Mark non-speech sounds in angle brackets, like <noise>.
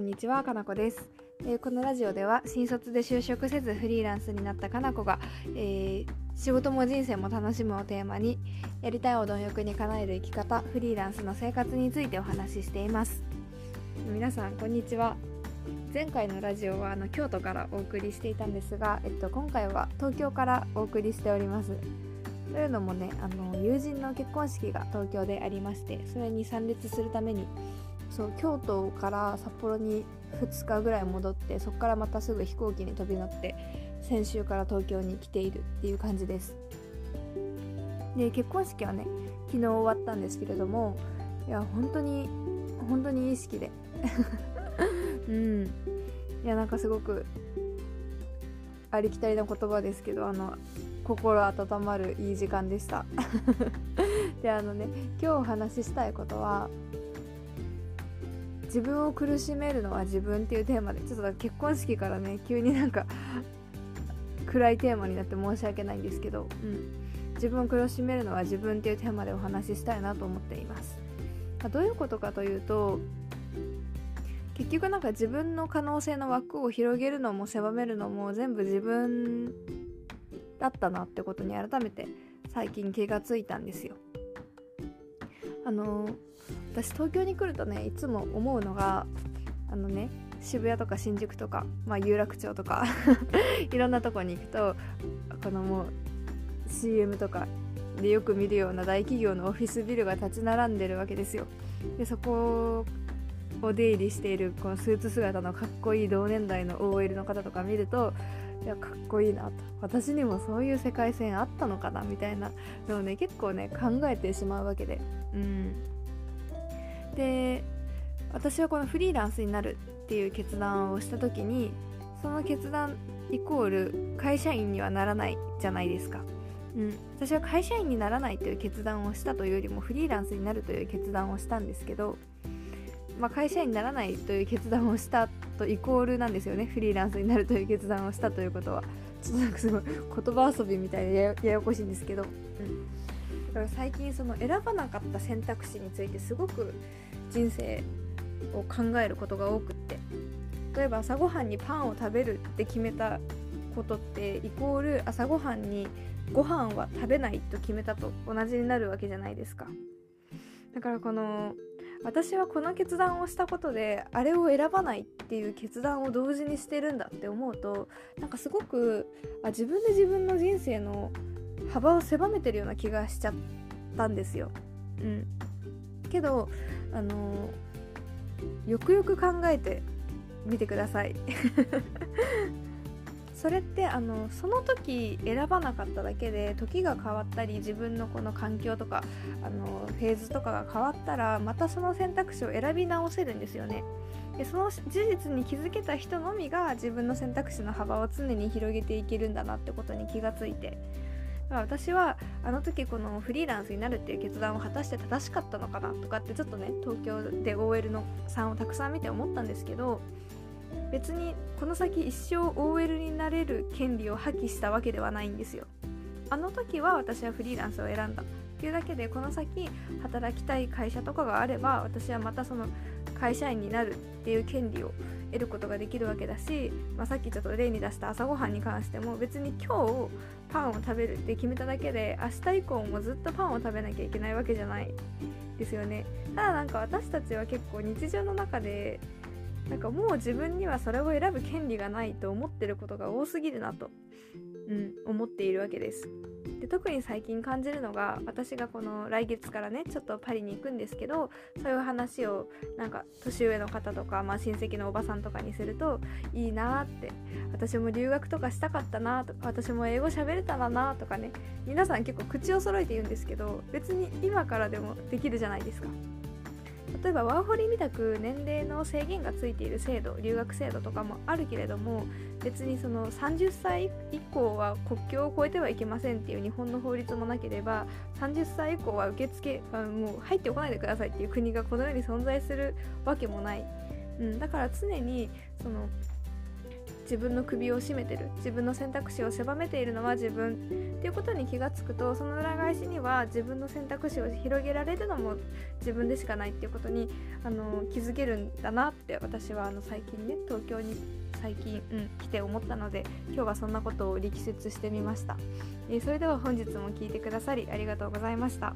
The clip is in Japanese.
んにちはかなこです、えーこのラジオでは新卒で就職せずフリーランスになったかなこが、えー仕事も人生も楽しむをテーマにやりたいを貪欲に叶える生き方フリーランスの生活についてお話ししています。皆さんこんにちは。前回のラジオはあの京都からお送りしていたんですが、えっと、今回は東京からお送りしております。というのもねあの友人の結婚式が東京でありましてそれに参列するためにそう京都から札幌に2日ぐらい戻ってそこからまたすぐ飛行機に飛び乗って先週から東京に来ているっていう感じです。で結婚式はね昨日終わったんですけれどもいや本当に本当にいい式で。<laughs> うん。いやなんかすごくありきたりな言葉ですけどあの心温まるいい時間でした。<laughs> であのね今日お話ししたいことは自分を苦しめるのは自分っていうテーマでちょっと結婚式からね急になんか暗いテーマになって申し訳ないんですけど、うん、自分を苦しめるのは自分っていうテーマでお話ししたいなと思っています。まどういうことかというと結局なんか自分の可能性の枠を広げるのも狭めるのも全部自分だったなってことに改めて最近気がついたんですよ。あの私東京に来るとねいつも思うのがあのね渋谷とか新宿とか、まあ、有楽町とか <laughs> いろんなとこに行くとこのもう CM とかでよく見るような大企業のオフィスビルが立ち並んでるわけですよ。でそこを出入りしているこのスーツ姿のかっこいい同年代の OL の方とか見るといやかっこいいなと。私にもそういう世界線あったのかなみたいなのをね結構ね考えてしまうわけで。うん。で私はこのフリーランスになるっていう決断をした時にその決断イコール会社員にはならないじゃないですか、うん、私は会社員にならないという決断をしたというよりもフリーランスになるという決断をしたんですけど、まあ、会社員にならないという決断をしたとイコールなんですよね。フリーランスになるという決断をしたということは。ちょっとなんかすごい言葉遊びみたいでややこしいんですけど、うん、だから最近その選ばなかった選択肢についてすごく人生を考えることが多くって。例えば朝ごはんにパンを食べるって決めたことってイコール朝ごはんにご飯は食べないと決めたと同じになるわけじゃないですか。だからこの私はこの決断をしたことであれを選ばないっていう決断を同時にしてるんだって思うとなんかすごくあ自分で自分の人生の幅を狭めてるような気がしちゃったんですよ。うん、けどあのよくよく考えてみてください。<laughs> それってあのその時選ばなかっただけで時が変わったり自分のこの環境とかあのフェーズとかが変わったらまたその選択肢を選び直せるんですよね。でその事実に気づけた人のみが自分の選択肢の幅を常に広げていけるんだなってことに気がついて。から私はあの時このフリーランスになるっていう決断を果たして正しかったのかなとかってちょっとね東京で OL のさんをたくさん見て思ったんですけど別にこの先一生 OL になれる権利を破棄したわけではないんですよ。あの時は私はフリーランスを選んだ。っていうだけでこの先働きたい会社とかがあれば私はまたその会社員になるっていう権利を得ることができるわけだし、まあ、さっきちょっと例に出した朝ごはんに関しても別に今日パンを食べるって決めただけで明日以降もずっとパンを食べなきゃいけないわけじゃないですよね。ただなんか私たちは結構日常の中でなんかもう自分にはそれを選ぶ権利がないと思ってることが多すぎるなと、うん、思っているわけです。で特に最近感じるのが私がこの来月からねちょっとパリに行くんですけどそういう話をなんか年上の方とか、まあ、親戚のおばさんとかにするといいなって私も留学とかしたかったなとか私も英語喋れたらなとかね皆さん結構口を揃えて言うんですけど別に今からでもできるじゃないですか。例えばワーホリみたく年齢の制限がついている制度留学制度とかもあるけれども別にその30歳以降は国境を越えてはいけませんっていう日本の法律もなければ30歳以降は受付あもう入ってこないでくださいっていう国がこの世に存在するわけもない、うん、だから常にその自分の首を絞めてる。自分の選択肢を狭めているのは自分。っていうことに気がつくとその裏返しには自分の選択肢を広げられるのも自分でしかないっていうことにあの気づけるんだなって私はあの最近ね東京に最近、うん、来て思ったので今日はそんなことを力説してみました、えー、それでは本日も聴いてくださりありがとうございました。